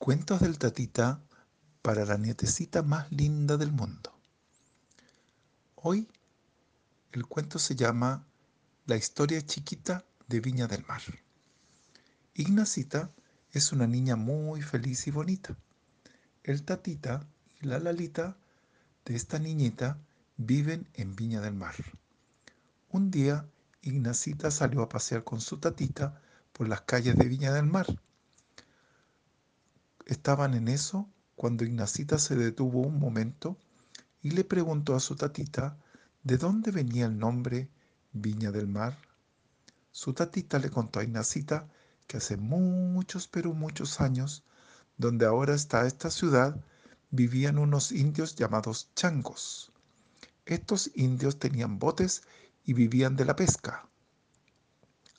Cuentos del tatita para la nietecita más linda del mundo. Hoy el cuento se llama La historia chiquita de Viña del Mar. Ignacita es una niña muy feliz y bonita. El tatita y la lalita de esta niñita viven en Viña del Mar. Un día Ignacita salió a pasear con su tatita por las calles de Viña del Mar Estaban en eso cuando Ignacita se detuvo un momento y le preguntó a su tatita de dónde venía el nombre Viña del Mar. Su tatita le contó a Ignacita que hace muchos, pero muchos años, donde ahora está esta ciudad, vivían unos indios llamados changos. Estos indios tenían botes y vivían de la pesca.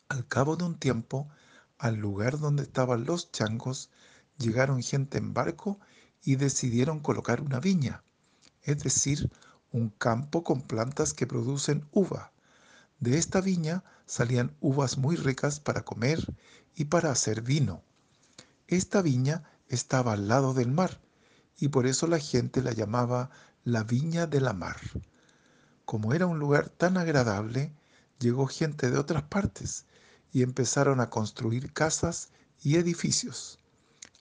Al cabo de un tiempo, al lugar donde estaban los changos, llegaron gente en barco y decidieron colocar una viña, es decir, un campo con plantas que producen uva. De esta viña salían uvas muy ricas para comer y para hacer vino. Esta viña estaba al lado del mar y por eso la gente la llamaba la viña de la mar. Como era un lugar tan agradable, llegó gente de otras partes y empezaron a construir casas y edificios.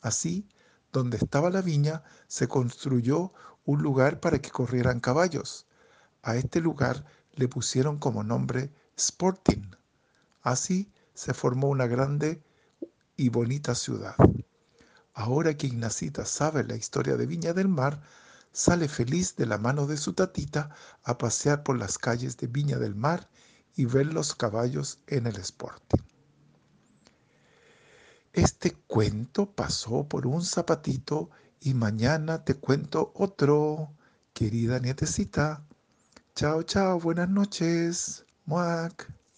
Así, donde estaba la viña, se construyó un lugar para que corrieran caballos. A este lugar le pusieron como nombre Sporting. Así se formó una grande y bonita ciudad. Ahora que Ignacita sabe la historia de Viña del Mar, sale feliz de la mano de su tatita a pasear por las calles de Viña del Mar y ver los caballos en el Sporting. Este cuento pasó por un zapatito y mañana te cuento otro, querida nietecita. Chao, chao, buenas noches. Muac.